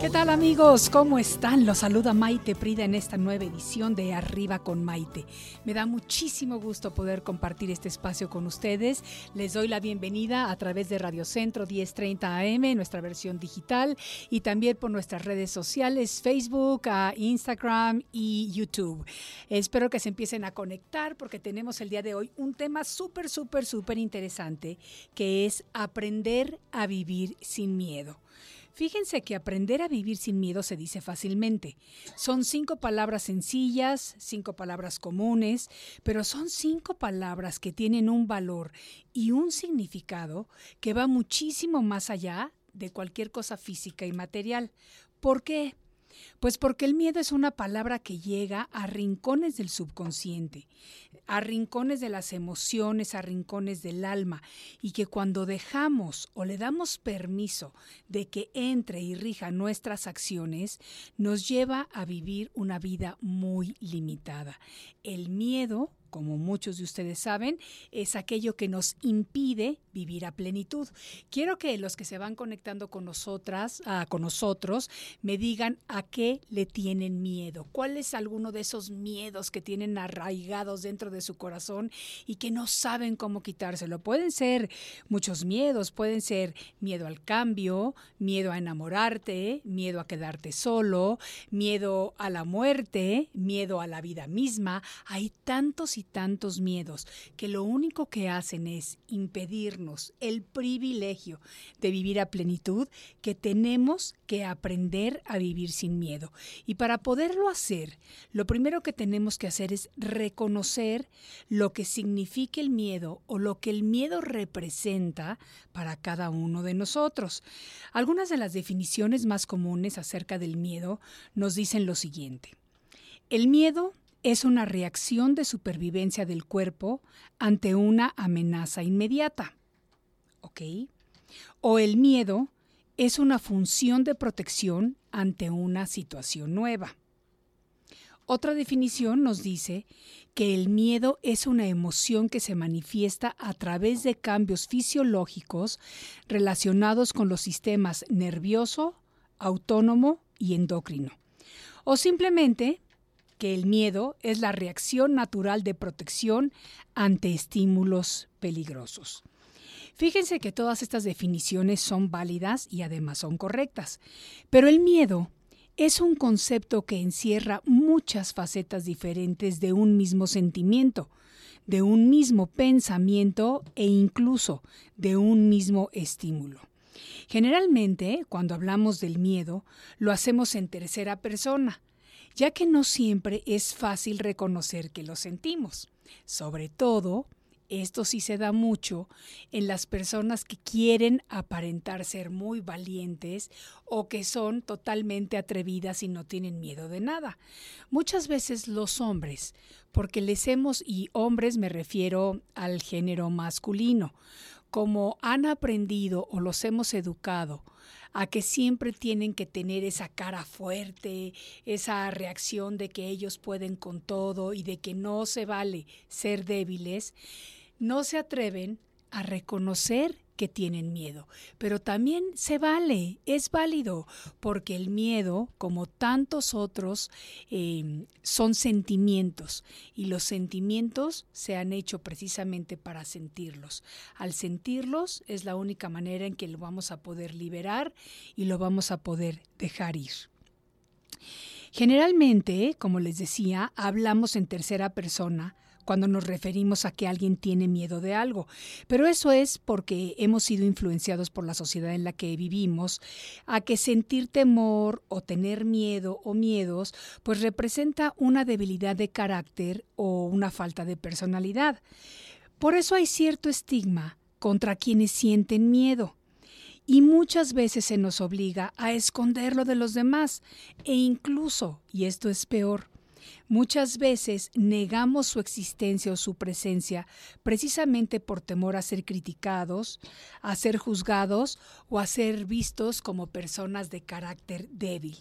¿Qué tal amigos? ¿Cómo están? Los saluda Maite Prida en esta nueva edición de Arriba con Maite. Me da muchísimo gusto poder compartir este espacio con ustedes. Les doy la bienvenida a través de Radio Centro 1030 AM, nuestra versión digital, y también por nuestras redes sociales, Facebook, Instagram y YouTube. Espero que se empiecen a conectar porque tenemos el día de hoy un tema súper, súper, súper interesante que es aprender a vivir sin miedo. Fíjense que aprender a vivir sin miedo se dice fácilmente. Son cinco palabras sencillas, cinco palabras comunes, pero son cinco palabras que tienen un valor y un significado que va muchísimo más allá de cualquier cosa física y material. ¿Por qué? Pues porque el miedo es una palabra que llega a rincones del subconsciente, a rincones de las emociones, a rincones del alma, y que cuando dejamos o le damos permiso de que entre y rija nuestras acciones, nos lleva a vivir una vida muy limitada. El miedo como muchos de ustedes saben, es aquello que nos impide vivir a plenitud. Quiero que los que se van conectando con nosotras, ah, con nosotros, me digan a qué le tienen miedo. ¿Cuál es alguno de esos miedos que tienen arraigados dentro de su corazón y que no saben cómo quitárselo? Pueden ser muchos miedos, pueden ser miedo al cambio, miedo a enamorarte, miedo a quedarte solo, miedo a la muerte, miedo a la vida misma. Hay tantos tantos miedos que lo único que hacen es impedirnos el privilegio de vivir a plenitud que tenemos que aprender a vivir sin miedo. Y para poderlo hacer, lo primero que tenemos que hacer es reconocer lo que significa el miedo o lo que el miedo representa para cada uno de nosotros. Algunas de las definiciones más comunes acerca del miedo nos dicen lo siguiente. El miedo es una reacción de supervivencia del cuerpo ante una amenaza inmediata. ¿Ok? O el miedo es una función de protección ante una situación nueva. Otra definición nos dice que el miedo es una emoción que se manifiesta a través de cambios fisiológicos relacionados con los sistemas nervioso, autónomo y endocrino. O simplemente que el miedo es la reacción natural de protección ante estímulos peligrosos. Fíjense que todas estas definiciones son válidas y además son correctas, pero el miedo es un concepto que encierra muchas facetas diferentes de un mismo sentimiento, de un mismo pensamiento e incluso de un mismo estímulo. Generalmente, cuando hablamos del miedo, lo hacemos en tercera persona, ya que no siempre es fácil reconocer que lo sentimos. Sobre todo, esto sí se da mucho en las personas que quieren aparentar ser muy valientes o que son totalmente atrevidas y no tienen miedo de nada. Muchas veces los hombres, porque les hemos, y hombres me refiero al género masculino, como han aprendido o los hemos educado a que siempre tienen que tener esa cara fuerte, esa reacción de que ellos pueden con todo y de que no se vale ser débiles, no se atreven a reconocer que tienen miedo. Pero también se vale, es válido, porque el miedo, como tantos otros, em, son sentimientos y los sentimientos se han hecho precisamente para sentirlos. Al sentirlos es la única manera en que lo vamos a poder liberar y lo vamos a poder dejar ir. Generalmente, como les decía, hablamos en tercera persona cuando nos referimos a que alguien tiene miedo de algo. Pero eso es porque hemos sido influenciados por la sociedad en la que vivimos a que sentir temor o tener miedo o miedos pues representa una debilidad de carácter o una falta de personalidad. Por eso hay cierto estigma contra quienes sienten miedo y muchas veces se nos obliga a esconderlo de los demás e incluso, y esto es peor, Muchas veces negamos su existencia o su presencia precisamente por temor a ser criticados, a ser juzgados o a ser vistos como personas de carácter débil.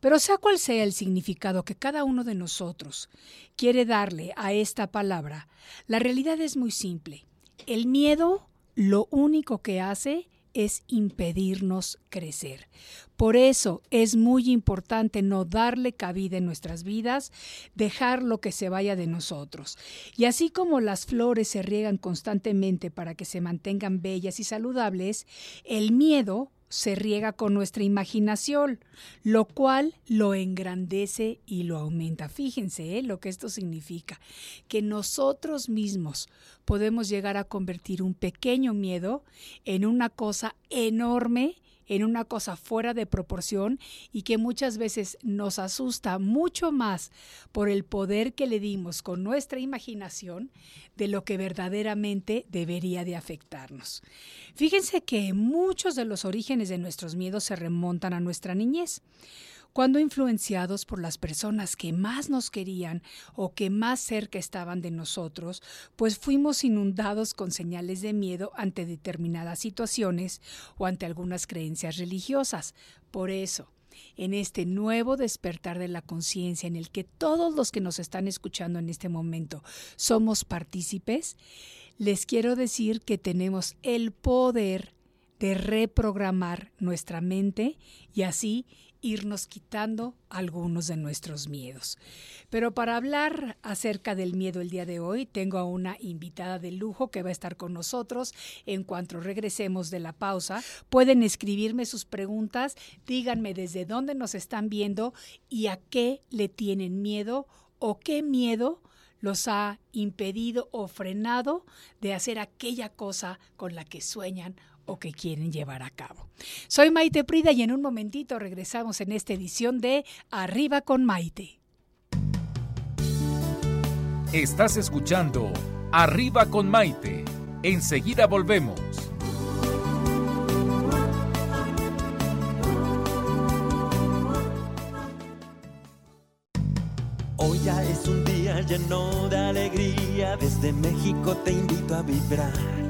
Pero sea cual sea el significado que cada uno de nosotros quiere darle a esta palabra, la realidad es muy simple. El miedo lo único que hace es impedirnos crecer. Por eso es muy importante no darle cabida en nuestras vidas, dejar lo que se vaya de nosotros. Y así como las flores se riegan constantemente para que se mantengan bellas y saludables, el miedo se riega con nuestra imaginación, lo cual lo engrandece y lo aumenta. Fíjense ¿eh? lo que esto significa, que nosotros mismos podemos llegar a convertir un pequeño miedo en una cosa enorme en una cosa fuera de proporción y que muchas veces nos asusta mucho más por el poder que le dimos con nuestra imaginación de lo que verdaderamente debería de afectarnos. Fíjense que muchos de los orígenes de nuestros miedos se remontan a nuestra niñez cuando influenciados por las personas que más nos querían o que más cerca estaban de nosotros, pues fuimos inundados con señales de miedo ante determinadas situaciones o ante algunas creencias religiosas. Por eso, en este nuevo despertar de la conciencia en el que todos los que nos están escuchando en este momento somos partícipes, les quiero decir que tenemos el poder de reprogramar nuestra mente y así irnos quitando algunos de nuestros miedos. Pero para hablar acerca del miedo el día de hoy, tengo a una invitada de lujo que va a estar con nosotros en cuanto regresemos de la pausa. Pueden escribirme sus preguntas, díganme desde dónde nos están viendo y a qué le tienen miedo o qué miedo los ha impedido o frenado de hacer aquella cosa con la que sueñan o que quieren llevar a cabo. Soy Maite Prida y en un momentito regresamos en esta edición de Arriba con Maite. Estás escuchando Arriba con Maite. Enseguida volvemos. Hoy ya es un día lleno de alegría, desde México te invito a vibrar.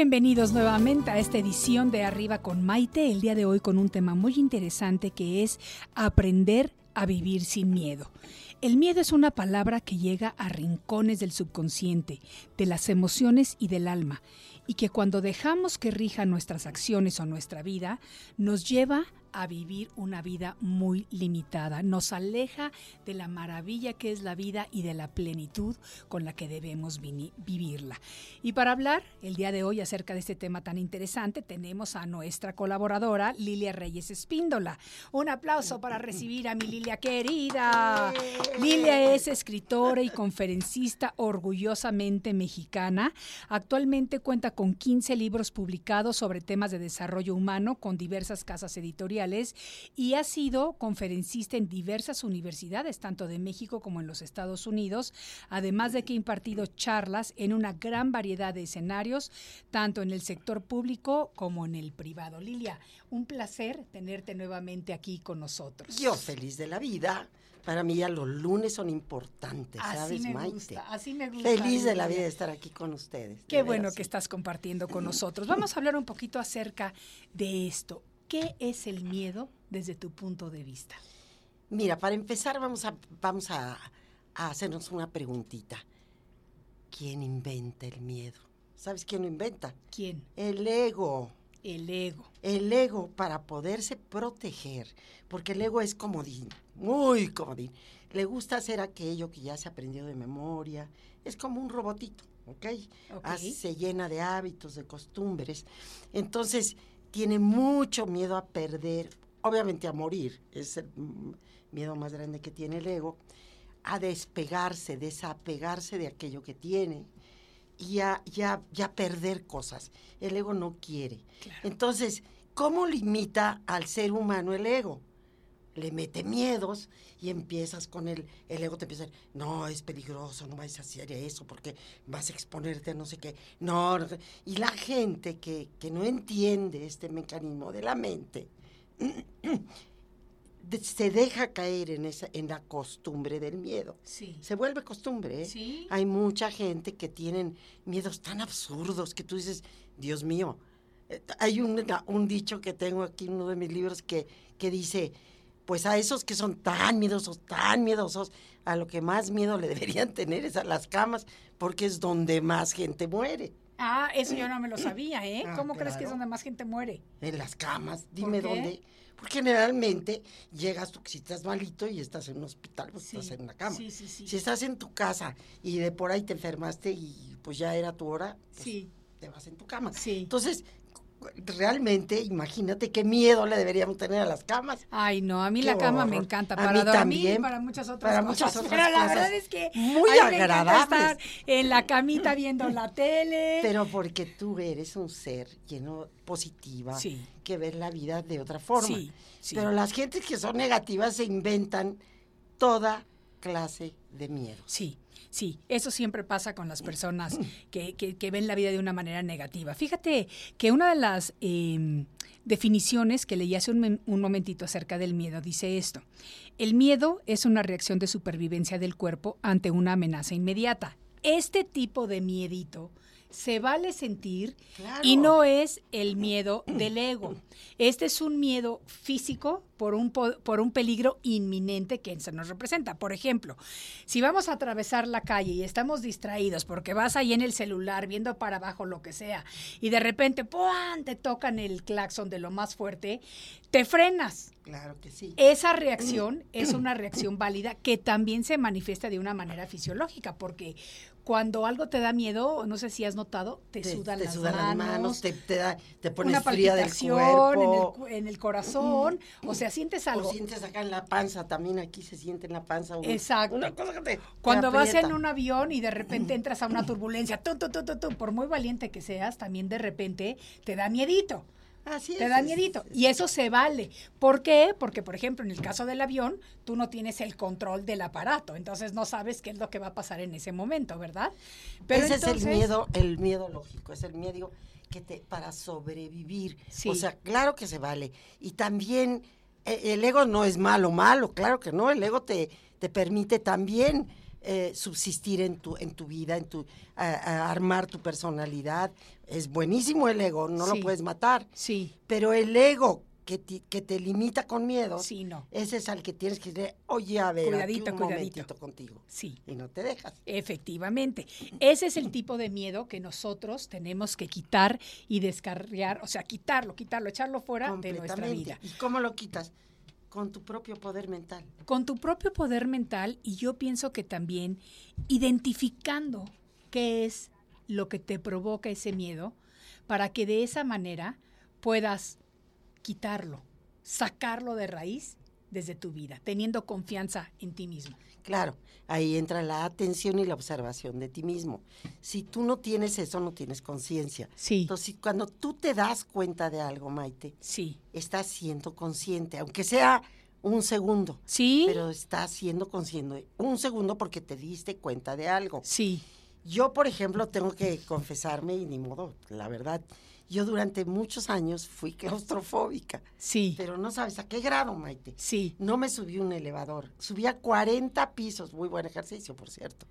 Bienvenidos nuevamente a esta edición de Arriba con Maite, el día de hoy con un tema muy interesante que es aprender a vivir sin miedo. El miedo es una palabra que llega a rincones del subconsciente, de las emociones y del alma, y que cuando dejamos que rija nuestras acciones o nuestra vida, nos lleva a vivir una vida muy limitada, nos aleja de la maravilla que es la vida y de la plenitud con la que debemos vivirla. Y para hablar el día de hoy acerca de este tema tan interesante, tenemos a nuestra colaboradora Lilia Reyes Espíndola. Un aplauso para recibir a mi Lilia querida. Lilia es escritora y conferencista orgullosamente mexicana. Actualmente cuenta con 15 libros publicados sobre temas de desarrollo humano con diversas casas editoriales y ha sido conferencista en diversas universidades, tanto de México como en los Estados Unidos, además de que ha impartido charlas en una gran variedad de escenarios, tanto en el sector público como en el privado. Lilia, un placer tenerte nuevamente aquí con nosotros. Yo feliz de la vida. Para mí ya los lunes son importantes, Así ¿sabes, me Maite? gusta, así me gusta. Feliz de la vida de estar aquí con ustedes. Qué bueno veras, que estás compartiendo con nosotros. Vamos a hablar un poquito acerca de esto. ¿Qué es el miedo desde tu punto de vista? Mira, para empezar vamos a, vamos a, a hacernos una preguntita. ¿Quién inventa el miedo? ¿Sabes quién lo inventa? ¿Quién? El ego. El ego. El ego para poderse proteger, porque el ego es comodín, muy comodín. Le gusta hacer aquello que ya se aprendió de memoria. Es como un robotito, ¿ok? Ok. Así se llena de hábitos, de costumbres. Entonces, tiene mucho miedo a perder, obviamente a morir, es el miedo más grande que tiene el ego, a despegarse, desapegarse de aquello que tiene y a, y a- y a perder cosas. El ego no quiere. Entonces, ¿cómo limita al ser humano el ego? Le mete miedos y empiezas con el, el ego te empieza a decir, no, es peligroso, no vas a hacer eso porque vas a exponerte a no sé qué. No, no sé". y la gente que, que no entiende este mecanismo de la mente, se deja caer en, esa, en la costumbre del miedo. Sí. Se vuelve costumbre, ¿eh? Sí. Hay mucha gente que tienen miedos tan absurdos que tú dices, Dios mío. Eh, Hay un, un dicho que tengo aquí en uno de mis libros que, que dice, pues a esos que son tan miedosos, tan miedosos, a lo que más miedo le deberían tener es a las camas, porque es donde más gente muere. Ah, eso yo no me lo sabía, ¿eh? Ah, ¿Cómo crees que es donde más gente muere? En las camas, dime qué? dónde. Porque generalmente llegas tú, si estás malito y estás en un hospital, pues Sí, estás en una cama. sí, sí, sí. Si estás en tu casa y de por ahí te enfermaste y pues ya era tu hora, pues, Sí. te vas en tu cama. Sí. Entonces, realmente, imagínate qué miedo le deberíamos tener a las camas. Ay, no, a mí Qué la cama me encanta A para mí dormir también, y para muchas otras para cosas. muchas otras Pero la verdad es que muy a mí me encanta agradables. estar en la camita viendo la tele. Pero porque tú eres un ser lleno positiva, Sí. que ves la vida de otra forma. Sí, sí. Pero las gentes que son negativas se inventan toda clase de miedo. Sí, sí, eso siempre pasa con las personas que, que- que ven la vida de una manera negativa. Fíjate que una de las eh, definiciones que leí hace un, un momentito acerca del miedo dice esto. El miedo es una reacción de supervivencia del cuerpo ante una amenaza inmediata. Este tipo de miedito se vale sentir Claro. y no es el miedo del ego. Este es un miedo físico por un, po- por un peligro inminente que se nos representa. Por ejemplo, si vamos a atravesar la calle y estamos distraídos porque vas ahí en el celular viendo para abajo lo que sea y de repente ¡puan! te tocan el claxon de lo más fuerte, te frenas. Claro que sí. Esa reacción es una reacción válida que también se manifiesta de una manera fisiológica, porque cuando algo te da miedo, no sé si has notado, te, sudan, te las, sudan manos, las manos, te, te, da, te pones una fría del cuerpo. en el, en el corazón, o sea, sientes algo. O sientes acá en la panza, también aquí se siente en la panza. un- Exacto. Una cosa que te, te Cuando vas en un avión y de repente entras a una turbulencia, tú, tú, tú, por muy valiente que seas, también de repente te da miedito. Así Te es, da es- miedito. es- Y eso se vale. ¿Por qué? Porque, por ejemplo, en el caso del avión, tú no tienes el control del aparato. Entonces no sabes qué es lo que va a pasar en ese momento, ¿verdad? Ese es entonces- el miedo, el miedo lógico, es el miedo que te para sobrevivir. Sí. O sea, claro que se vale. Y también eh, el ego no es malo, malo, claro que no. El ego te, te permite también eh, subsistir en tu, en tu vida, en tu a- a armar tu personalidad. Es buenísimo el ego, no Sí. lo puedes matar. Sí, Pero el ego que te, que te limita con miedo, sí, no. ese es al que tienes que decir, oye, a ver, aquí Cuidadito, un cuidadito. momentito contigo. Sí. Y no te dejas. Efectivamente. Ese es el tipo de miedo que nosotros tenemos que quitar y descarriar, o sea, quitarlo, quitarlo, echarlo fuera de nuestra vida. ¿Y cómo lo quitas? Con tu propio poder mental. Con tu propio poder mental y yo pienso que también identificando qué es lo que te provoca ese miedo para que de esa manera puedas quitarlo, sacarlo de raíz desde tu vida, teniendo confianza en ti mismo. Claro, ahí entra la atención y la observación de ti mismo. Si tú no tienes eso, no tienes conciencia. Sí. Entonces, cuando tú te das cuenta de algo, Maite, Sí. estás siendo consciente, aunque sea un segundo. Sí. Pero estás siendo consciente un segundo porque te diste cuenta de algo. Sí. Yo, por ejemplo, tengo que confesarme y ni modo, la verdad. Yo durante muchos años fui claustrofóbica, Sí. pero no sabes a qué grado, Maite. Sí. No me subí un elevador. Subía 40 pisos, muy buen ejercicio, por cierto.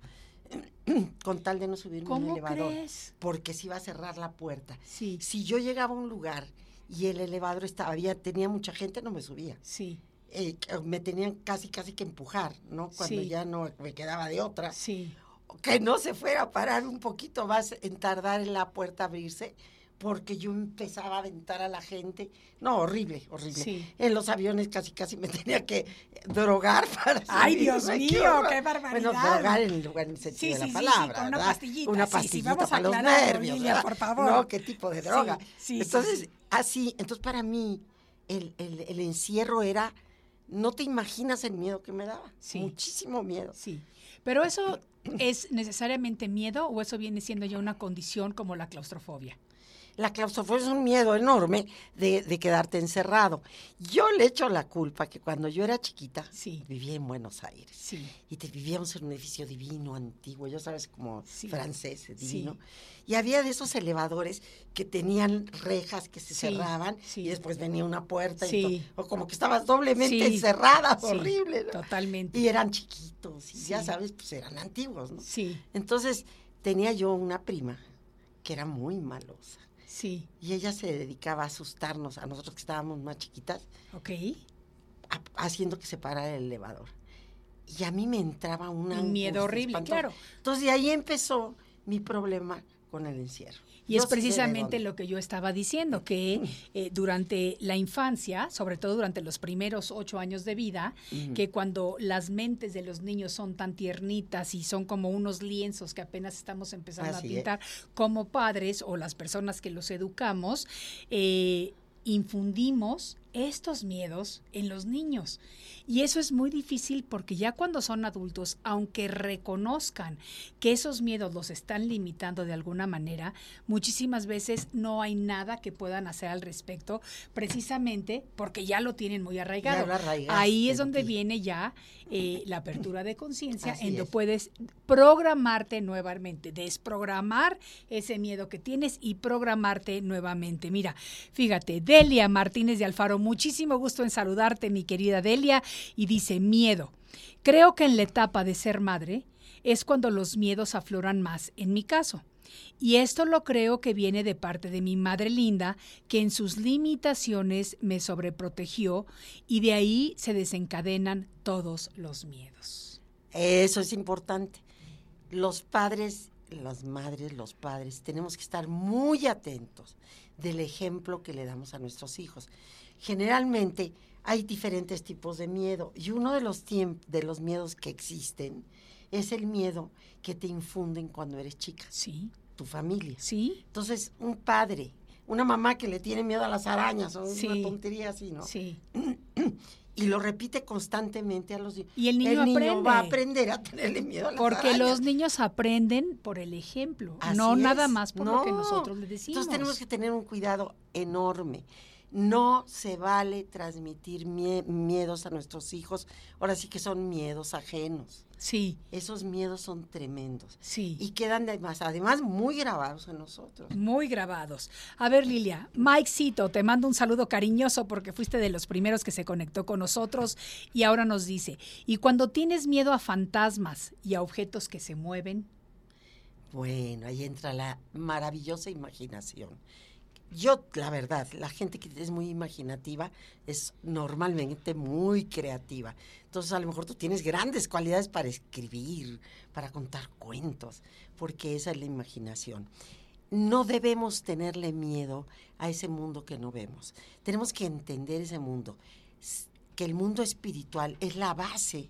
Con tal de no subirme un ¿Cómo elevador. crees? Porque se iba a cerrar la puerta. Sí. Si yo llegaba a un lugar y el elevador estaba, había, tenía mucha gente, no me subía. Sí. Eh, me tenían casi, casi que empujar, ¿no? Cuando Sí. ya no me quedaba de otra. Sí. Que no se fuera a parar un poquito más en tardar en la puerta a abrirse, porque yo empezaba a aventar a la gente. No, horrible, horrible. Sí. En los aviones casi, casi me tenía que drogar para Ay, Dios mío, qué barbaridad. Bueno, drogar en el lugar en el sentido Sí, de la palabra, con una ¿verdad? pastillita, Una pastillita vamos a para los aclararlo, nervios, por favor. No, qué tipo de droga. Entonces, sí. así, entonces para mí el, el- el encierro era, no te imaginas el miedo que me daba. Muchísimo miedo. Sí. Pero eso es necesariamente miedo o eso viene siendo ya una condición como la claustrofobia. La claustrofobia es un miedo enorme de, de quedarte encerrado. Yo le echo la culpa que cuando yo era chiquita, Sí. vivía en Buenos Aires. Sí. Y te, vivíamos en un edificio divino, antiguo, ya sabes, como Sí. francés, divino. Y había de esos elevadores que tenían rejas que se cerraban sí. y después venía una puerta. y o como que estabas doblemente encerrada, horrible. ¿no? Totalmente. Y eran chiquitos, y ya sabes, pues eran antiguos, ¿no? Sí, Entonces tenía yo una prima que era muy malosa. Sí. Y ella se dedicaba a asustarnos, a nosotros que estábamos más chiquitas, Ok. a- haciendo que se parara el elevador. Y a mí me entraba una Un miedo horrible, espantosa. claro. Entonces de ahí empezó mi problema con el encierro. Y es precisamente lo que yo estaba diciendo, que eh, durante la infancia, sobre todo durante los primeros ocho años de vida, que cuando las mentes de los niños son tan tiernitas y son como unos lienzos que apenas estamos empezando Así a es. pintar, como padres o las personas que los educamos, eh, infundimos estos miedos en los niños. Y eso es muy difícil porque ya cuando son adultos, aunque reconozcan que esos miedos los están limitando de alguna manera, muchísimas veces no hay nada que puedan hacer al respecto, precisamente porque ya lo tienen muy arraigado. Ahí es donde viene ya eh, la apertura de conciencia, en donde es. puedes programarte nuevamente, desprogramar ese miedo que tienes y programarte nuevamente. Mira, fíjate, Delia Martínez de Alfaro, muchísimo gusto en saludarte, mi querida Delia, y dice, miedo. Creo que en la etapa de ser madre es cuando los miedos afloran más, en mi caso. Y esto lo creo que viene de parte de mi madre linda, que en sus limitaciones me sobreprotegió y de ahí se desencadenan todos los miedos. Eso es importante. Los padres, las madres, los padres, tenemos que estar muy atentos del ejemplo que le damos a nuestros hijos. Generalmente hay diferentes tipos de miedo y uno de los, de los miedos que existen es el miedo que te infunden cuando eres chica, Sí, tu familia. sí, Entonces, un padre, una mamá que le tiene miedo a las arañas o Sí. una tontería así, ¿no? sí. Y lo repite constantemente a los niños. Y el niño aprende. va a aprender a tenerle miedo a las Porque arañas. los niños aprenden por el ejemplo, Así no es. nada más por lo que No. nosotros les decimos. Entonces tenemos que tener un cuidado enorme. No se vale transmitir mie- miedos a nuestros hijos. Ahora sí que son miedos ajenos. Sí, Esos miedos son tremendos. sí. Y quedan además, además muy grabados en nosotros. Muy grabados. A ver, Lilia, Mike Cito, te mando un saludo cariñoso porque fuiste de los primeros que se conectó con nosotros y ahora nos dice, y cuando tienes miedo a fantasmas y a objetos que se mueven, Bueno, ahí entra la maravillosa imaginación. Yo, la verdad, la gente que es muy imaginativa es normalmente muy creativa. Entonces, a lo mejor tú tienes grandes cualidades para escribir, para contar cuentos, porque esa es la imaginación. No debemos tenerle miedo a ese mundo que no vemos. Tenemos que entender ese mundo, que el mundo espiritual es la base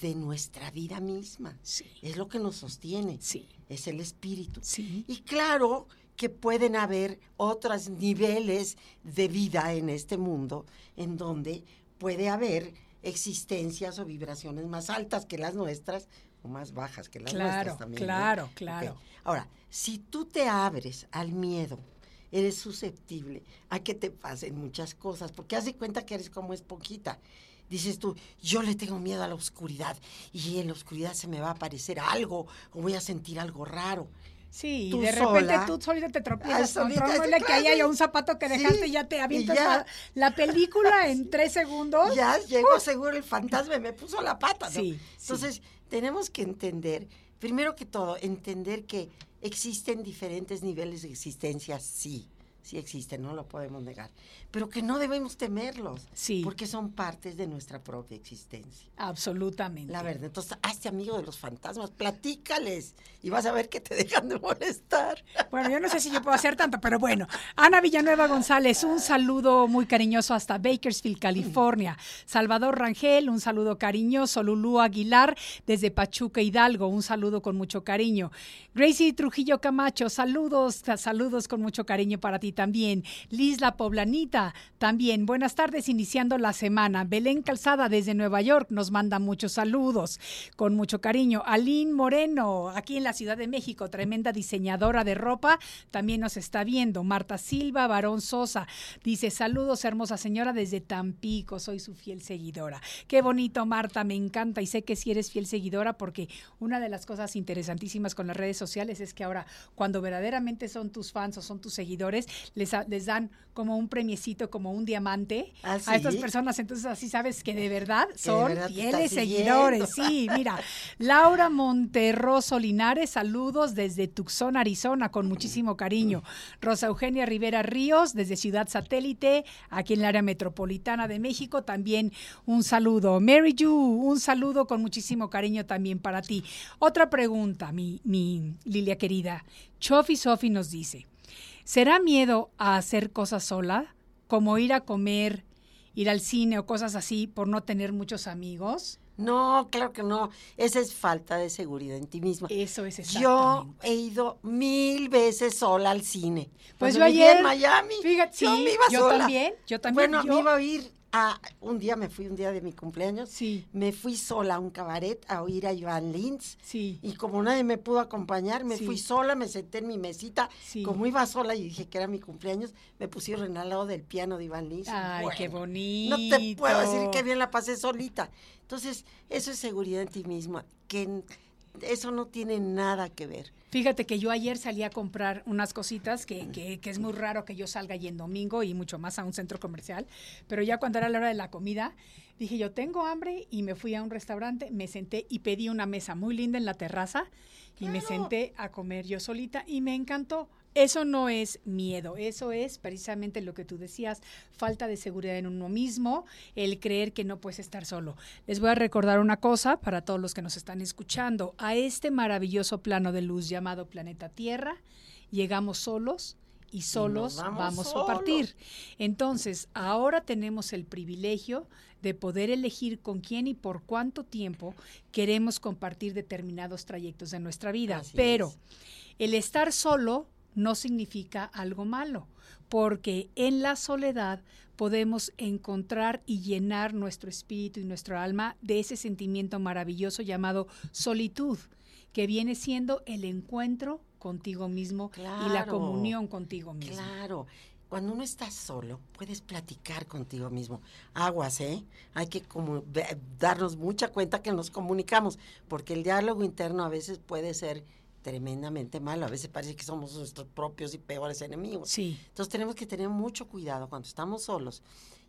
de nuestra vida misma. Sí. Es lo que nos sostiene sí, es el espíritu. sí, Y claro que pueden haber otros niveles de vida en este mundo en donde puede haber existencias o vibraciones más altas que las nuestras o más bajas que las Claro, nuestras también. ¿no? claro, claro. Ahora, si tú te abres al miedo, eres susceptible a que te pasen muchas cosas, porque haz de cuenta que eres como esponjita. Dices tú, yo le tengo miedo a la oscuridad y en la oscuridad se me va a aparecer algo o voy a sentir algo raro. Sí, y de repente tú solita te tropiezas solita, contra que claro. haya un zapato que Sí, dejaste y ya te avientas ya. La, la película en tres segundos. Ya llegó seguro el fantasma y me puso la pata. ¿no? Sí, Entonces, tenemos que entender, primero que todo, entender que existen diferentes niveles de existencia, sí, sí existen, no lo podemos negar, pero que no debemos temerlos, Sí. porque son partes de nuestra propia existencia. Absolutamente. La verdad, entonces hazte amigo de los fantasmas, platícales y vas a ver que te dejan de molestar. Bueno, yo no sé si yo puedo hacer tanto, pero bueno. Ana Villanueva González, un saludo muy cariñoso hasta Bakersfield, California. Salvador Rangel, un saludo cariñoso. Lulú Aguilar, desde Pachuca, Hidalgo, un saludo con mucho cariño. Gracie Trujillo Camacho, saludos, saludos con mucho cariño para ti también. Liz La Poblanita, también. Buenas tardes, iniciando la semana. Belén Calzada, desde Nueva York, nos manda muchos saludos con mucho cariño. Aline Moreno, aquí en la Ciudad de México, tremenda diseñadora de ropa, también nos está viendo. Marta Silva, Barón Sosa, dice saludos, hermosa señora, desde Tampico, soy su fiel seguidora. Qué bonito, Marta, me encanta y sé que si eres fiel seguidora porque una de las cosas interesantísimas con las redes sociales es que ahora cuando verdaderamente son tus fans o son tus seguidores, les, les dan como un premiecito, como un diamante ¿Ah, a estas personas, entonces así sabes que de verdad de son verdad fieles seguidores. Sí, mira, Laura Monterroso Linares, saludos desde Tucson, Arizona, con muchísimo cariño. Rosa Eugenia Rivera Ríos, desde Ciudad Satélite, aquí en el área metropolitana de México, también un saludo. Mary Yu, un saludo con muchísimo cariño también para ti. Otra pregunta, mi, mi Lilia querida. Chofi Sofi nos dice, ¿será miedo a hacer cosas sola? Como ir a comer, ir al cine o cosas así por no tener muchos amigos. No, claro que no. Esa es falta de seguridad en ti mismo. Eso es Yo he ido mil veces sola al cine. Pues Cuando yo ayer, en Miami. fíjate, yo sí, me iba yo sola. también, yo también, Bueno, yo- me iba a ir un día me fui un día de mi cumpleaños. Sí. Me fui sola a un cabaret a oír a Iván Lins. Sí. Y como nadie me pudo acompañar, me Sí. fui sola, me senté en mi mesita. Sí. Como iba sola y dije que era mi cumpleaños, me pusieron al lado del piano de Iván Lins. Ay, qué No te puedo decir bonito. que bien la pasé solita. Entonces, eso es seguridad en ti misma, que eso no tiene nada que ver. Fíjate que yo ayer salí a comprar unas cositas que, que- que es muy raro que yo salga y en domingo y mucho más a un centro comercial, pero ya cuando era la hora de la comida, dije yo tengo hambre y me fui a un restaurante, me senté y pedí una mesa muy linda en la terraza y me senté a comer yo solita y me encantó. Eso no es miedo, eso es precisamente lo que tú decías, falta de seguridad en uno mismo, el creer que no puedes estar solo. Les voy a recordar una cosa para todos los que nos están escuchando. A este maravilloso plano de luz llamado planeta Tierra, llegamos solos y solos vamos vamos, a partir. Entonces, ahora tenemos el privilegio de poder elegir con quién y por cuánto tiempo queremos compartir determinados trayectos de nuestra vida. Así Pero es. el estar solo no significa algo malo, porque en la soledad podemos encontrar y llenar nuestro espíritu y nuestro alma de ese sentimiento maravilloso llamado solitud, que viene siendo el encuentro contigo mismo y la Claro. comunión contigo mismo. Claro. Cuando uno está solo, puedes platicar contigo mismo. Aguas, ¿eh? Hay que como darnos mucha cuenta que nos comunicamos, porque el diálogo interno a veces puede ser tremendamente malo. A veces parece que somos nuestros propios y peores enemigos. Sí. Entonces tenemos que tener mucho cuidado cuando estamos solos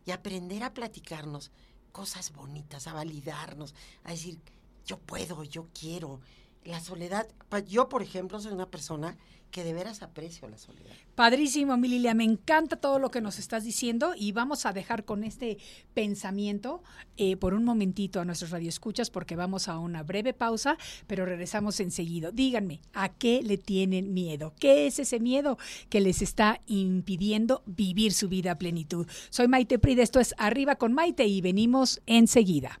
y aprender a platicarnos cosas bonitas, a validarnos, a decir, yo puedo, yo quiero. La soledad, yo por ejemplo soy una persona que de veras aprecio la soledad. Padrísimo, mi Lilia, me encanta todo lo que nos estás diciendo y vamos a dejar con este pensamiento eh, por un momentito a nuestros radioescuchas porque vamos a una breve pausa, pero regresamos enseguida. Díganme, ¿a qué le tienen miedo? ¿Qué es ese miedo que les está impidiendo vivir su vida a plenitud? Soy Maite Pride, esto es Arriba con Maite y venimos enseguida.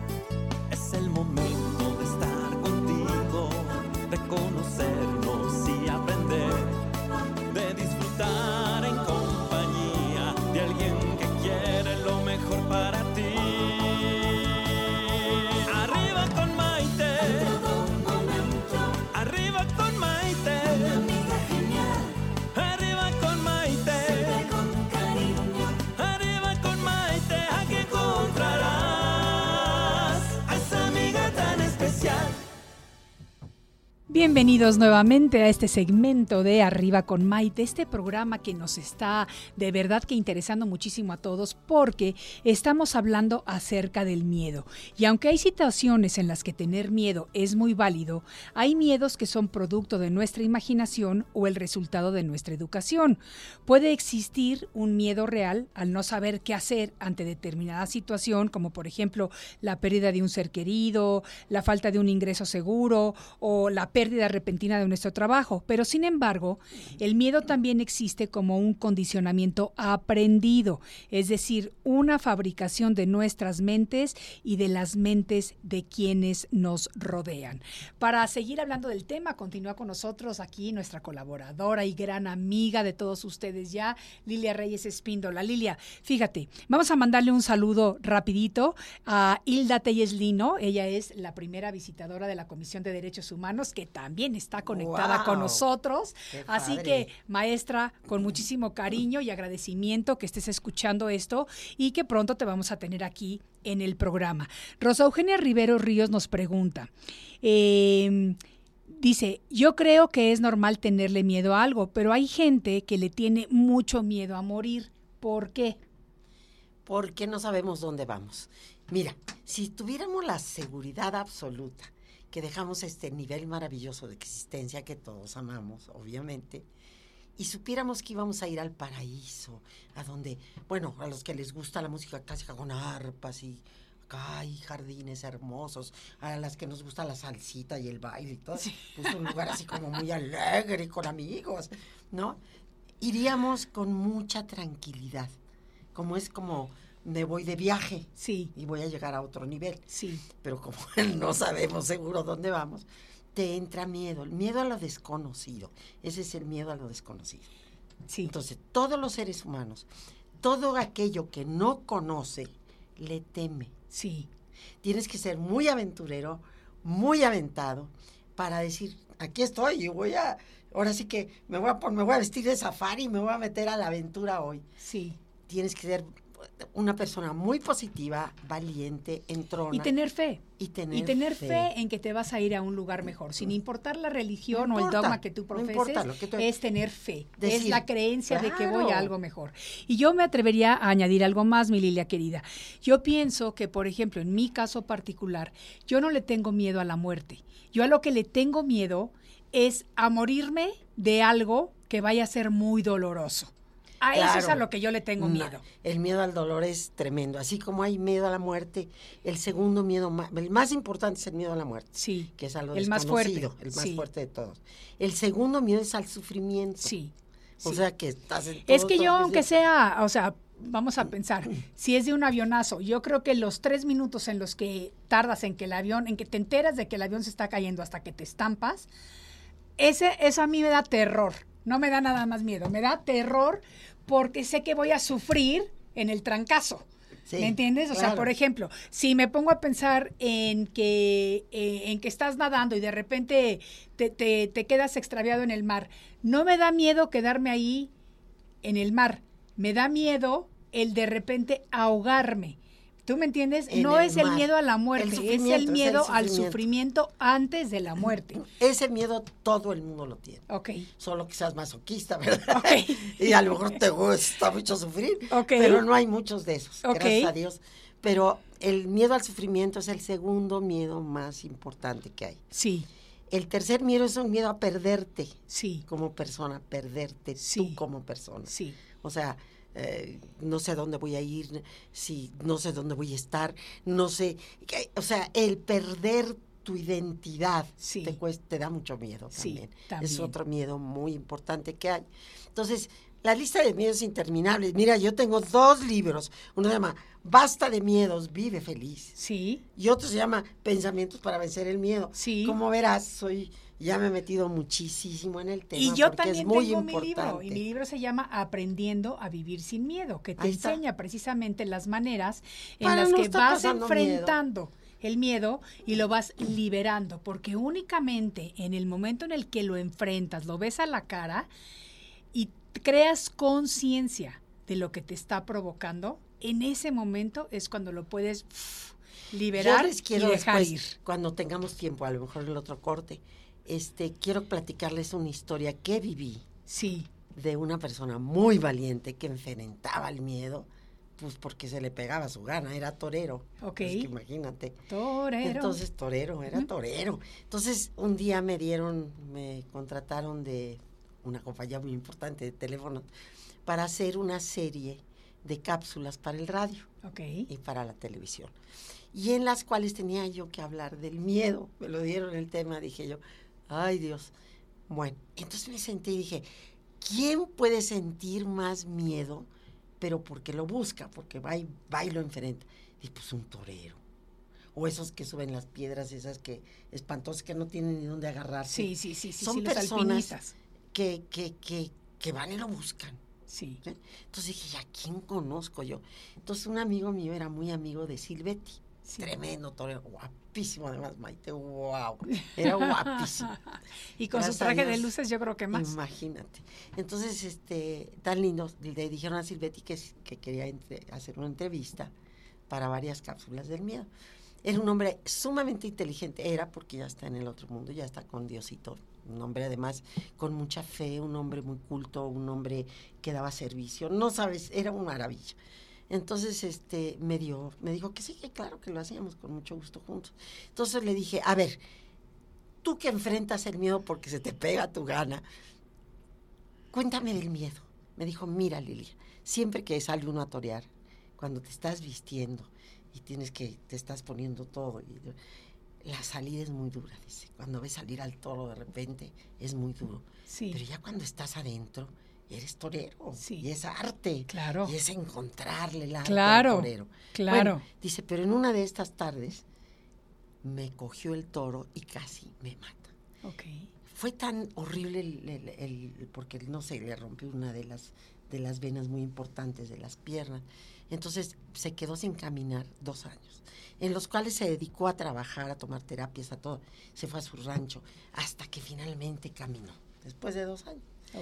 Bienvenidos nuevamente a este segmento de Arriba con Maite, este programa que nos está de verdad que interesando muchísimo a todos porque estamos hablando acerca del miedo. Y aunque hay situaciones en las que tener miedo es muy válido, hay miedos que son producto de nuestra imaginación o el resultado de nuestra educación. Puede existir un miedo real al no saber qué hacer ante determinada situación, como por ejemplo la pérdida de un ser querido, la falta de un ingreso seguro o la pérdida de nuestro trabajo. Pero sin embargo, el miedo también existe como un condicionamiento aprendido, es decir, una fabricación de nuestras mentes y de las mentes de quienes nos rodean. Para seguir hablando del tema, continúa con nosotros aquí nuestra colaboradora y gran amiga de todos ustedes ya, Lilia Reyes Espíndola. Lilia, fíjate, vamos a mandarle un saludo rapidito a Hilda Telles Lino. Ella es la primera visitadora de la Comisión de Derechos Humanos que también está conectada con nosotros. Así que, maestra, con muchísimo cariño y agradecimiento que estés escuchando esto y que pronto te vamos a tener aquí en el programa. Rosa Eugenia Rivero Ríos nos pregunta. eh, Dice, yo creo que es normal tenerle miedo a algo, pero hay gente que le tiene mucho miedo a morir. ¿Por qué? porque no sabemos dónde vamos. Mira, si tuviéramos la seguridad absoluta que dejamos este nivel maravilloso de existencia que todos amamos, obviamente, y supiéramos que íbamos a ir al paraíso, a donde, bueno, a los que les gusta la música clásica con arpas y hay jardines hermosos, a las que nos gusta la salsita y el baile y todo, pues un lugar así como muy alegre con amigos, ¿no? Iríamos con mucha tranquilidad, como es como me voy de viaje Sí, y voy a llegar a otro nivel sí, pero como no sabemos seguro dónde vamos, te entra miedo, el miedo a lo desconocido. Ese es el miedo a lo desconocido. sí. Entonces, todos los seres humanos, todo aquello que no conoce, le teme. sí, Tienes que ser muy aventurero, muy aventado, para decir, aquí estoy y voy a, ahora sí que me voy a, me voy a vestir de safari y me voy a meter a la aventura hoy. sí. Tienes que ser una persona muy positiva, valiente, entrona. Y tener fe. y tener, Y tener fe. en que te vas a ir a un lugar mejor, sin importar la religión No o el dogma que tú no profeses, importa lo que tú- es tener fe, es la creencia de que voy a algo mejor. Y yo me atrevería a añadir algo más, mi Lilia querida. Yo pienso que, por ejemplo, en mi caso particular, yo no le tengo miedo a la muerte. Yo a lo que le tengo miedo es a morirme de algo que vaya a ser muy doloroso. A eso es a lo que yo le tengo No, miedo. El miedo al dolor es tremendo. Así como hay miedo a la muerte, el segundo miedo, el más importante es el miedo a la muerte, Sí. que es a lo El más fuerte, el más sí. fuerte de todos. El segundo miedo es al sufrimiento. Sí. O sea que estás en Es todo, que todo yo, aunque sea, o sea, vamos a pensar, si es de un avionazo, yo creo que los tres minutos en los que tardas en que el avión, en que te enteras de que el avión se está cayendo hasta que te estampas, ese, eso a mí me da terror. No me da nada más miedo, me da terror porque sé que voy a sufrir en el trancazo. Sí, ¿Me entiendes? O sea, por ejemplo, si me pongo a pensar en que, eh, en que estás nadando y de repente te, te- te quedas extraviado en el mar, no me da miedo quedarme ahí en el mar, me da miedo el de repente ahogarme. ¿Tú me entiendes? En no es el mar. miedo a la El muerte, es el miedo al sufrimiento. antes de la muerte. Ese miedo todo el mundo lo tiene. Ok. Solo seas masoquista, ¿verdad? Ok. y a lo mejor te gusta mucho sufrir. Ok. Pero no hay muchos de esos, Ok. gracias a Dios. Pero el miedo al sufrimiento es el segundo miedo más importante que hay. Sí, El tercer miedo es un miedo a perderte sí, como persona, perderte Sí. tú como persona. sí. O sea, eh, no sé a dónde voy a ir, si no sé dónde voy a estar, no sé, que- o sea, el perderte tu identidad Sí. te, cuesta, te da mucho miedo Sí, también. Es también. otro miedo muy importante que hay. Entonces, la lista de miedos interminables. Mira, yo tengo dos libros. Uno se llama Basta de miedos, vive feliz. Sí, Y otro se llama Pensamientos para vencer el miedo. Sí. Como verás, soy ya me he metido muchísimo en el tema y yo porque también es muy tengo mi importante. libro. Y mi libro se llama Aprendiendo a vivir sin miedo, que te Ahí está. enseña precisamente las maneras en Para las no que vas miedo. enfrentando el miedo y lo vas liberando, porque únicamente en el momento en el que lo enfrentas, lo ves a la cara y creas conciencia de lo que te está provocando, en ese momento es cuando lo puedes liberar Yo les quiero y dejar después, ir. cuando tengamos tiempo, a lo mejor el otro corte, este, quiero platicarles una historia que viví Sí, de una persona muy valiente que enfrentaba el miedo, pues porque se le pegaba su gana, era torero. Ok. Pues que imagínate. torero. Entonces, torero, era torero. Entonces, un día me dieron, me contrataron de una compañía muy importante de teléfono para hacer una serie de cápsulas para el radio ok. y para la televisión. Y en las cuales tenía yo que hablar del miedo. Me lo dieron el tema, dije yo, ay Dios. Bueno, entonces me senté y dije, ¿quién puede sentir más miedo? Pero porque lo busca, porque va y, va y lo enfrenta. Y pues un torero. O esos que suben las piedras, esas que espantosas que no tienen ni dónde agarrarse. Sí, sí, sí, sí, Son sí, personas que, que, que, que van y lo buscan. Sí. ¿eh? Entonces dije, ¿a quién conozco yo? Entonces un amigo mío era muy amigo de Silvetti. Sí. Tremendo torero, guapísimo además, Maite, wow. Era guapísimo. Y con su Gracias a traje de luces yo creo que más. Imagínate. Entonces, este, tan lindo, le dijeron a Silvetti que, que quería entre- hacer una entrevista para varias cápsulas del miedo. Era un hombre sumamente inteligente, era porque ya está en el otro mundo, ya está con Diosito. Un hombre además con mucha fe, un hombre muy culto, un hombre que daba servicio. No sabes, era una maravilla. Entonces, este, me dio, me dijo que sí, que claro que lo hacíamos con mucho gusto juntos. Entonces le dije, a ver, tú que enfrentas el miedo porque se te pega tu gana, cuéntame del miedo. Me dijo, mira Lilia, siempre que sale uno a torear, cuando te estás vistiendo y tienes que, te estás poniendo todo, y, la salida es muy dura, dice. Cuando ves salir al toro de repente, es muy duro. Sí. Pero ya cuando estás adentro, eres torero. Sí. Y es arte. Claro. Y es encontrarle el arte Claro, al torero. claro. Bueno, dice, pero en una de estas tardes me cogió el toro y casi me mata. Ok. Fue tan horrible el, el- el- porque no sé, le rompió una de las de las venas muy importantes de las piernas. Entonces se quedó sin caminar dos años, en los cuales se dedicó a trabajar, a tomar terapias, a todo. Se fue a su rancho hasta que finalmente caminó, después de dos años.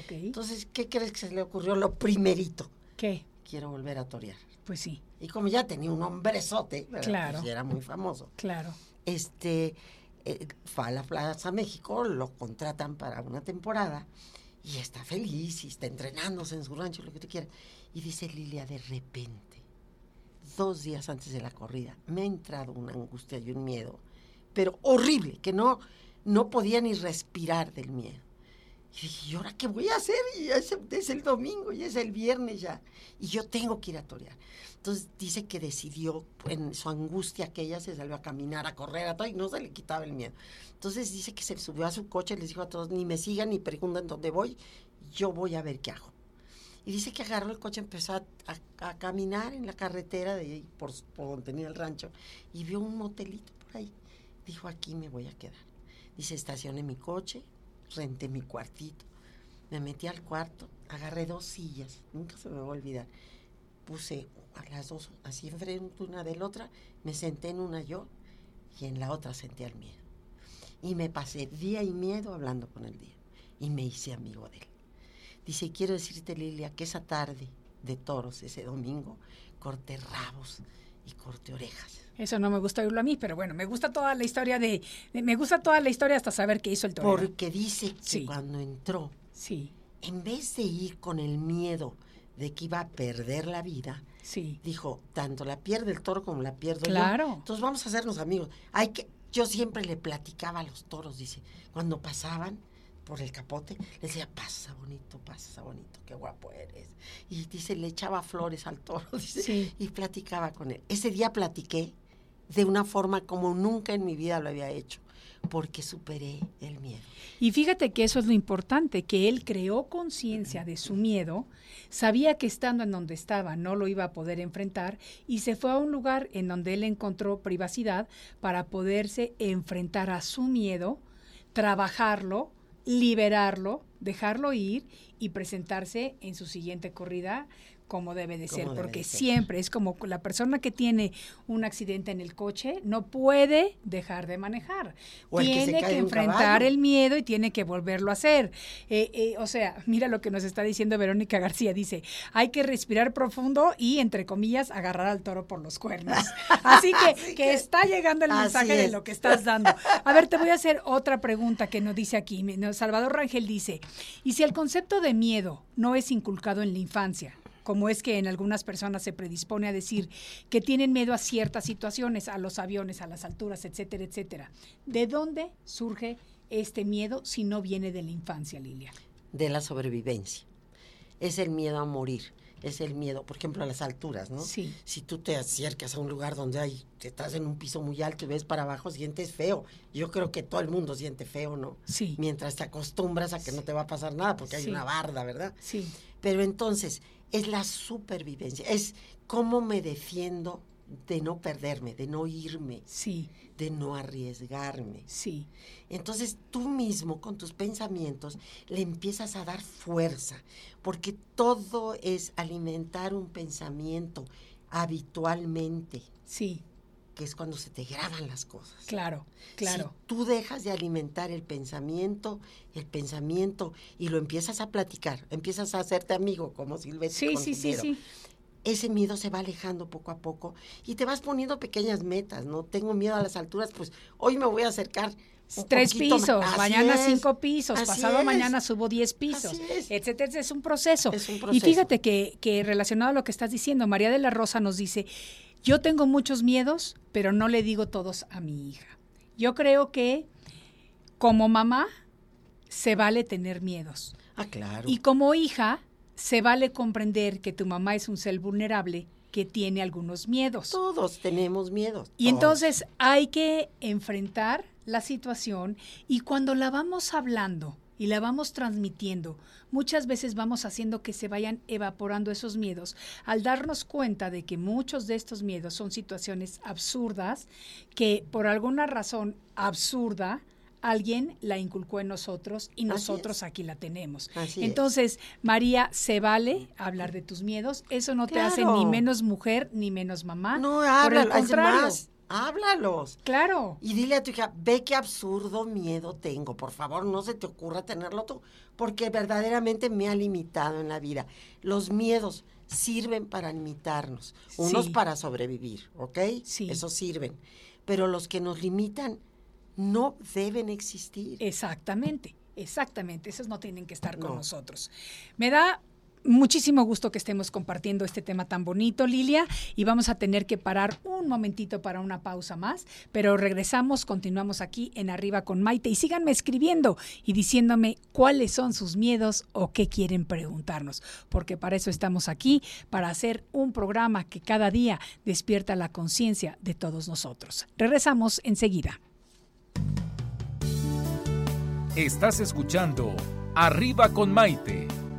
Entonces, ¿qué crees que se le ocurrió? Lo primerito, ¿Qué? quiero volver a torear. Pues sí, Y como ya tenía un hombrezote. Claro. Pues era muy famoso claro. este eh, fue a la Plaza México, lo contratan para una temporada y está feliz y está entrenándose en su rancho, lo que tú quieras. Y dice Lilia, de repente, dos días antes de la corrida, me ha entrado una angustia y un miedo, pero horrible, que no, no podía ni respirar del miedo. Y dije, ¿y ahora qué voy a hacer? Y es, el domingo, ya es el viernes ya. Y yo tengo que ir a torear. Entonces dice que decidió, en su angustia aquella, se salió a caminar, a correr, a todo, y no se le quitaba el miedo. Entonces dice que se subió a su coche y les dijo a todos, ni me sigan ni pregunten dónde voy, yo voy a ver qué hago. Y dice que agarró el coche, empezó a, a- caminar en la carretera de por, por donde tenía el rancho, y vio un motelito por ahí. Dijo, aquí me voy a quedar. Dice, estacioné mi coche, renté mi cuartito, me metí al cuarto, agarré dos sillas, nunca se me va a olvidar. Puse a las dos así enfrente una de la otra, me senté en una yo y en la otra senté al miedo. Y me pasé día y miedo hablando con el día y me hice amigo de él. Dice, quiero decirte Lilia que esa tarde de toros, ese domingo, corté rabos y corté orejas. Eso no me gusta oírlo a mí, pero bueno, me gusta toda la historia de, de- me gusta toda la historia hasta saber qué hizo el torero. Porque dice que Sí. cuando entró, Sí, en vez de ir con el miedo de que iba a perder la vida, sí. dijo, tanto la pierde el toro como la pierdo Claro. yo. Entonces vamos a hacernos amigos. Hay que, yo siempre le platicaba a los toros, dice, cuando pasaban por el capote, les decía, pasa bonito, pasa bonito, qué guapo eres. Y dice, le echaba flores al toro, dice, Sí. y platicaba con él. Ese día platiqué de una forma como nunca en mi vida lo había hecho. porque superé el miedo. Y fíjate que eso es lo importante, que él creó conciencia de su miedo, sabía que estando en donde estaba no lo iba a poder enfrentar y se fue a un lugar en donde él encontró privacidad para poderse enfrentar a su miedo, trabajarlo, liberarlo, dejarlo ir y presentarse en su siguiente corrida como debe de ser, porque siempre es como la persona que tiene un accidente en el coche no puede dejar de manejar. tiene que, enfrentar el miedo y tiene que volverlo a hacer. Eh, eh, o sea, mira lo que nos está diciendo Verónica García, dice, hay que respirar profundo y, entre comillas, agarrar al toro por los cuernos. Así que, que, está llegando el mensaje de lo que estás dando. A ver, te voy a hacer otra pregunta que nos dice aquí. Salvador Rangel dice, ¿y si el concepto de miedo no es inculcado en la infancia? Como es que en algunas personas se predispone a decir que tienen miedo a ciertas situaciones, a los aviones, a las alturas, etcétera, etcétera. ¿De dónde surge este miedo si no viene de la infancia, Lilia? De la sobrevivencia. Es el miedo a morir es el miedo, por ejemplo, a las alturas, ¿no? Sí. Si tú te acercas a un lugar donde hay, estás en un piso muy alto y ves para abajo, sientes feo. Yo creo que todo el mundo siente feo, ¿no? Sí. Mientras te acostumbras a que no te va a pasar nada, porque hay una barda, ¿verdad? Sí. Pero entonces, es la supervivencia, es cómo me defiendo de no perderme, de no irme, sí. de no arriesgarme. Sí. Entonces tú mismo con tus pensamientos le empiezas a dar fuerza, porque todo es alimentar un pensamiento habitualmente. Sí. Que es cuando se te graban las cosas. Claro, claro. Si tú dejas de alimentar el pensamiento, el pensamiento, y lo empiezas a platicar, empiezas a hacerte amigo, como Silvestre. Sí, sí, sí, sí ese miedo se va alejando poco a poco y te vas poniendo pequeñas metas, ¿no? Tengo miedo a las alturas, pues hoy me voy a acercar. Tres pisos, mañana cinco pisos, pasado mañana subo diez pisos, etcétera. Es un, proceso. es un proceso. Y fíjate que, que relacionado a lo que estás diciendo, María de la Rosa nos dice, yo tengo muchos miedos, pero no le digo todos a mi hija. Yo creo que como mamá se vale tener miedos. Ah, claro. Y como hija se vale comprender que tu mamá es un ser vulnerable que tiene algunos miedos. Todos tenemos miedos. Y entonces hay que enfrentar la situación y cuando la vamos hablando y la vamos transmitiendo, muchas veces vamos haciendo que se vayan evaporando esos miedos al darnos cuenta de que muchos de estos miedos son situaciones absurdas que por alguna razón absurda alguien la inculcó en nosotros y nosotros aquí la tenemos. Entonces, María, se vale hablar de tus miedos. Eso no te hace ni menos mujer ni menos mamá. No, háblalos. Háblalos. Claro. Y dile a tu hija, ve qué absurdo miedo tengo. Por favor, no se te ocurra tenerlo tú, porque verdaderamente me ha limitado en la vida. Los miedos sirven para limitarnos, unos para sobrevivir, ¿ok? Sí. Eso sirven. Pero los que nos limitan no deben existir. Exactamente, exactamente. Esos no tienen que estar con nosotros. Me da muchísimo gusto que estemos compartiendo este tema tan bonito, Lilia, y vamos a tener que parar un momentito para una pausa más, pero regresamos, continuamos aquí en Arriba con Maite y síganme escribiendo y diciéndome cuáles son sus miedos o qué quieren preguntarnos, porque para eso estamos aquí, para hacer un programa que cada día despierta la conciencia de todos nosotros. Regresamos enseguida. Estás escuchando Arriba con Maite.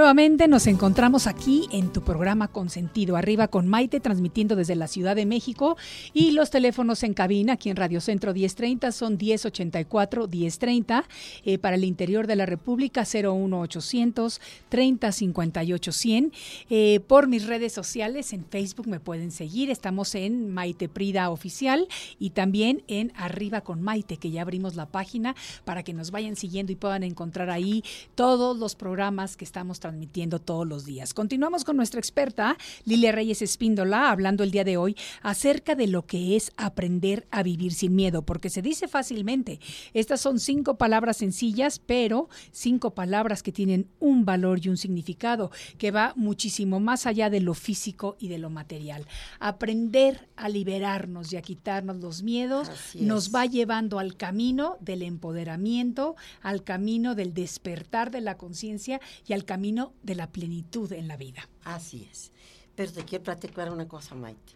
Nuevamente nos encontramos aquí en tu programa Consentido, arriba con Maite, transmitiendo desde la Ciudad de México. Y los teléfonos en cabina aquí en Radio Centro 1030 son 1084 1030, eh, para el interior de la República 01800 30 58 100. Eh, por mis redes sociales en Facebook me pueden seguir, estamos en Maite Prida Oficial y también en Arriba con Maite, que ya abrimos la página para que nos vayan siguiendo y puedan encontrar ahí todos los programas que estamos transmitiendo todos los días. Continuamos con nuestra experta, Lilia Reyes Espíndola, hablando el día de hoy acerca de lo que es aprender a vivir sin miedo, porque se dice fácilmente. Estas son cinco palabras sencillas, pero cinco palabras que tienen un valor y un significado que va muchísimo más allá de lo físico y de lo material. Aprender a liberarnos y a quitarnos los miedos nos va llevando al camino del empoderamiento, al camino del despertar de la conciencia y al camino de la plenitud en la vida. Así es. Pero te quiero platicar una cosa, Maite.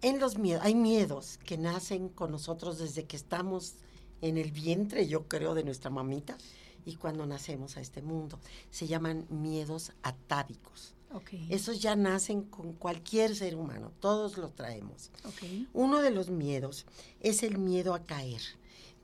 En los miedos, hay miedos que nacen con nosotros desde que estamos en el vientre, yo creo, de nuestra mamita y cuando nacemos a este mundo. Se llaman miedos atávicos. Okay. Esos ya nacen con cualquier ser humano, todos los traemos. Okay. Uno de los miedos es el miedo a caer.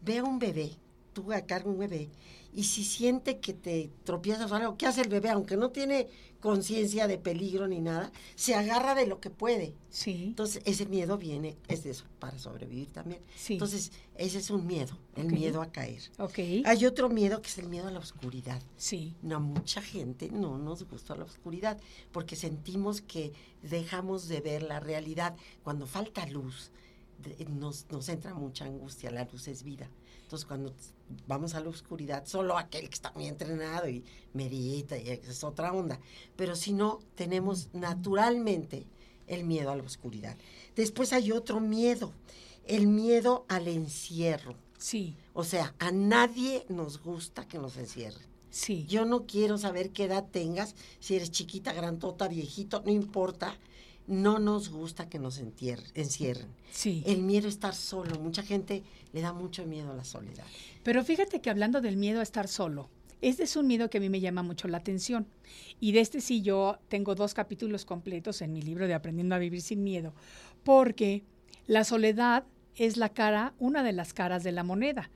Ve a un bebé, tú a cargo un bebé, y si siente que te tropiezas o algo, ¿qué hace el bebé? Aunque no tiene conciencia de peligro ni nada, se agarra de lo que puede. Sí. Entonces, ese miedo viene, es de eso, para sobrevivir también. Sí. Entonces, ese es un miedo, el miedo a caer. Okay. Hay otro miedo que es el miedo a la oscuridad. Sí. No, mucha gente no nos gusta la oscuridad, porque sentimos que dejamos de ver la realidad. Cuando falta luz, nos, nos entra mucha angustia, la luz es vida. Entonces, cuando vamos a la oscuridad, solo aquel que está muy entrenado y medita y es otra onda. Pero si no, tenemos naturalmente el miedo a la oscuridad. Después hay otro miedo, el miedo al encierro. Sí. O sea, a nadie nos gusta que nos encierren. Sí. Yo no quiero saber qué edad tengas, si eres chiquita, grandota, viejito, no importa no nos gusta que nos encierren. Sí. El miedo a estar solo. Mucha gente le da mucho miedo a la soledad. Pero fíjate que hablando del miedo a estar solo, este es un miedo que a mí me llama mucho la atención. Y de este sí yo tengo dos capítulos completos en mi libro de Aprendiendo a Vivir sin Miedo, porque la soledad es la cara, una de las caras de la moneda,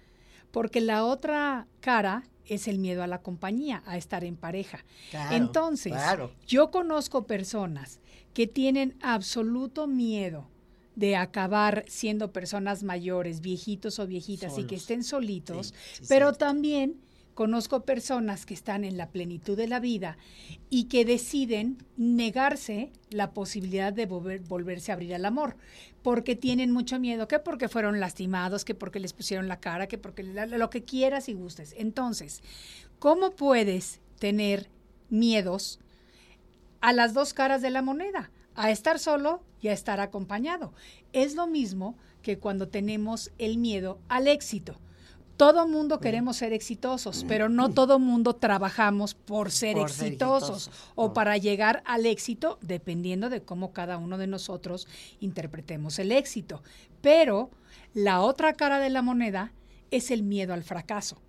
porque la otra cara es el miedo a la compañía, a estar en pareja. Entonces, yo conozco personas que tienen absoluto miedo de acabar siendo personas mayores, viejitos o viejitas y que estén solitos, pero también conozco personas que están en la plenitud de la vida y que deciden negarse la posibilidad de volverse a abrir al amor, porque tienen mucho miedo, que porque fueron lastimados, que porque les pusieron la cara, que porque lo que quieras y gustes. Entonces, ¿cómo puedes tener miedos a las dos caras de la moneda? a estar solo y a estar acompañado. Es lo mismo que cuando tenemos el miedo al éxito. Todo mundo queremos ser exitosos, pero no todo mundo trabajamos por ser exitosos o para llegar al éxito, dependiendo de cómo cada uno de nosotros interpretemos el éxito. Pero la otra cara de la moneda es el miedo al fracaso.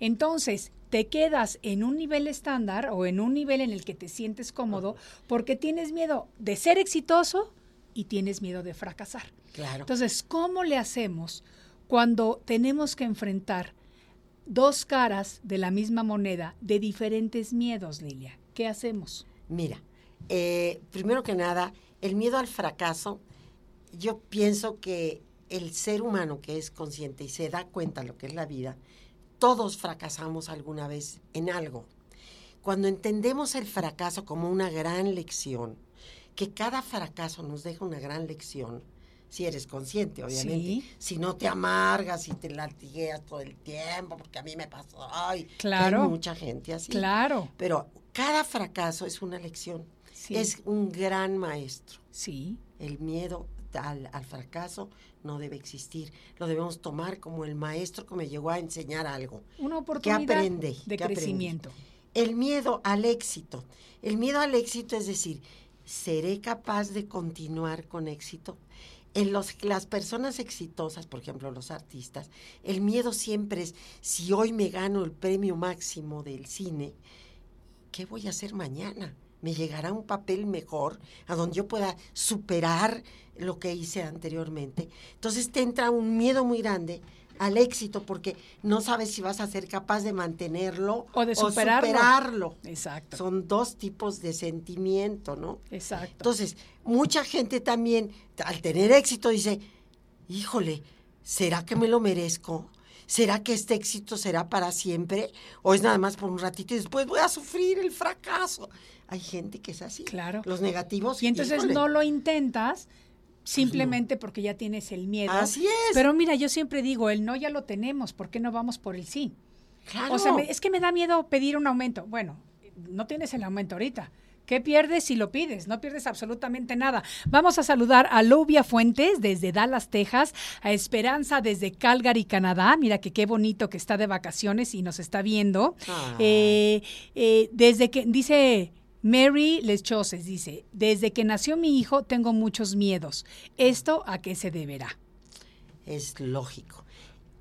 Entonces, te quedas en un nivel estándar o en un nivel en el que te sientes cómodo porque tienes miedo de ser exitoso y tienes miedo de fracasar. Claro. Entonces, ¿cómo le hacemos cuando tenemos que enfrentar dos caras de la misma moneda de diferentes miedos, Lilia? ¿Qué hacemos? Mira, eh, primero que nada, el miedo al fracaso, yo pienso que el ser humano que es consciente y se da cuenta de lo que es la vida, todos fracasamos alguna vez en algo. Cuando entendemos el fracaso como una gran lección, que cada fracaso nos deja una gran lección, si eres consciente, obviamente. Si no te amargas y te latigueas todo el tiempo, porque a mí me pasó, ay, claro. hay mucha gente así. Claro. Pero cada fracaso es una lección. Es un gran maestro. Sí. El miedo al, fracaso no debe existir. Lo debemos tomar como el maestro que me llegó a enseñar algo. Una oportunidad que aprende, de crecimiento. El miedo al éxito. El miedo al éxito es decir, ¿seré capaz de continuar con éxito? En los, las personas exitosas, por ejemplo, los artistas, el miedo siempre es, si hoy me gano el premio máximo del cine, ¿qué voy a hacer mañana? ¿Me llegará un papel mejor a donde yo pueda superar lo que hice anteriormente? Entonces te entra un miedo muy grande al éxito porque no sabes si vas a ser capaz de mantenerlo O de superarlo. superarlo. Exacto. Son dos tipos de sentimiento, ¿no? Exacto. Entonces, mucha gente también, al tener éxito, dice, híjole, ¿será que me lo merezco? ¿Será que este éxito será para siempre? ¿O es nada más por un ratito y después voy a sufrir el fracaso? Hay gente que es así. Claro. Los negativos. y entonces híjole, no lo intentas simplemente porque ya tienes el miedo. Así es. Pero mira, yo siempre digo, el no ya lo tenemos, ¿por qué no vamos por el sí? Claro. O sea, me- es que me da miedo pedir un aumento. Bueno, no tienes el aumento ahorita. ¿Qué pierdes si lo pides? No pierdes absolutamente nada. Vamos a saludar a Lubia Fuentes desde Dallas, Texas, a Esperanza desde Calgary, Canadá. Mira que qué bonito que está de vacaciones y nos está viendo. Ah. Eh, eh, desde que, dice Mary Leschoses, dice, desde que nació mi hijo tengo muchos miedos. ¿Esto a qué se deberá? es lógico.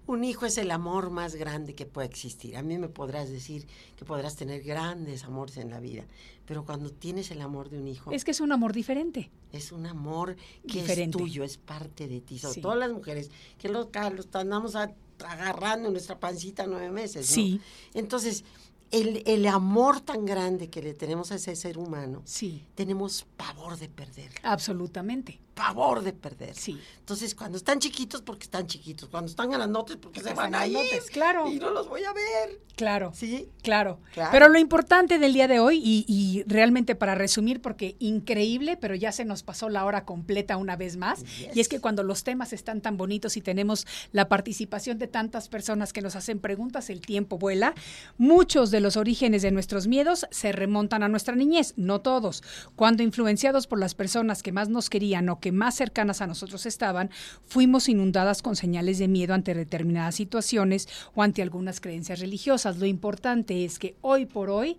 Un hijo es el amor más grande que puede existir. A mí me podrás decir que podrás tener grandes amores en la vida, pero cuando tienes el amor de un hijo, Es que es un amor diferente. es un amor que Diferente. es tuyo, es parte de ti. Sobre Sí. todo las mujeres, que los, los andamos a- agarrando en nuestra pancita nueve meses. ¿no? Sí. Entonces, el, el amor tan grande que le tenemos a ese ser humano, Sí, tenemos pavor de perderlo. absolutamente. Pavor de perderlo. Sí. Entonces, cuando están chiquitos, porque están chiquitos. Cuando están grandotes, porque se van a ir. claro. Y no los voy a ver. Claro. ¿Sí? Claro. Claro. Pero lo importante del día de hoy, y, y realmente para resumir, porque increíble, pero ya se nos pasó la hora completa una vez más, y es que cuando los temas están tan bonitos y tenemos la participación de tantas personas que nos hacen preguntas, el tiempo vuela. Muchos de los orígenes de nuestros miedos se remontan a nuestra niñez, no todos. Cuando influenciados por las personas que más nos querían o que más cercanas a nosotros estaban, fuimos inundadas con señales de miedo ante determinadas situaciones o ante algunas creencias religiosas. Lo importante es que hoy por hoy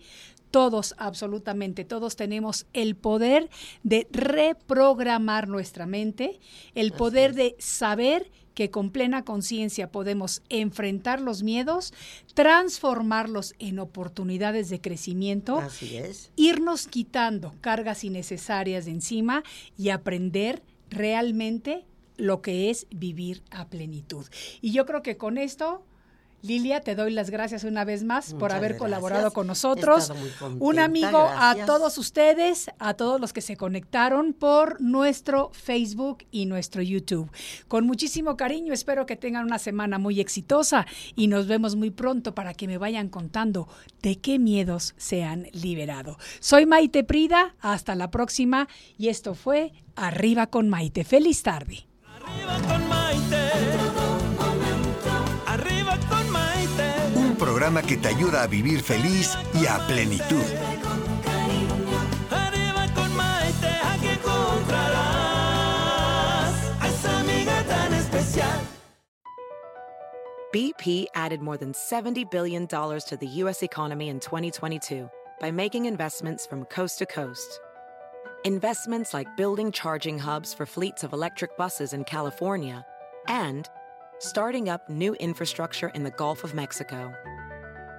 todos, absolutamente todos tenemos el poder de reprogramar nuestra mente, el poder de saber que con plena conciencia podemos enfrentar los miedos, transformarlos en oportunidades de crecimiento Así es. irnos quitando cargas innecesarias de encima y aprender realmente lo que es vivir a plenitud. Y yo creo que con esto, Lilia, te doy las gracias una vez más por haber gracias. colaborado con nosotros. Un amigo a todos ustedes, a todos los que se conectaron por nuestro Facebook y nuestro YouTube. Con muchísimo cariño, espero que tengan una semana muy exitosa y nos vemos muy pronto para que me vayan contando de qué miedos se han liberado. Soy Maite Prida, hasta la próxima y esto fue Arriba con Maite. Feliz tarde. Arriba con Maite. Programa que te ayuda a vivir feliz y a plenitud. Arriba con Maite, aquí encontrarás a esa amiga tan especial. BP added more than $70 billion to the U.S. economy in 2022 by making investments from coast to coast. Investments like building charging hubs for fleets of electric buses in California and starting up new infrastructure in the Gulf of Mexico.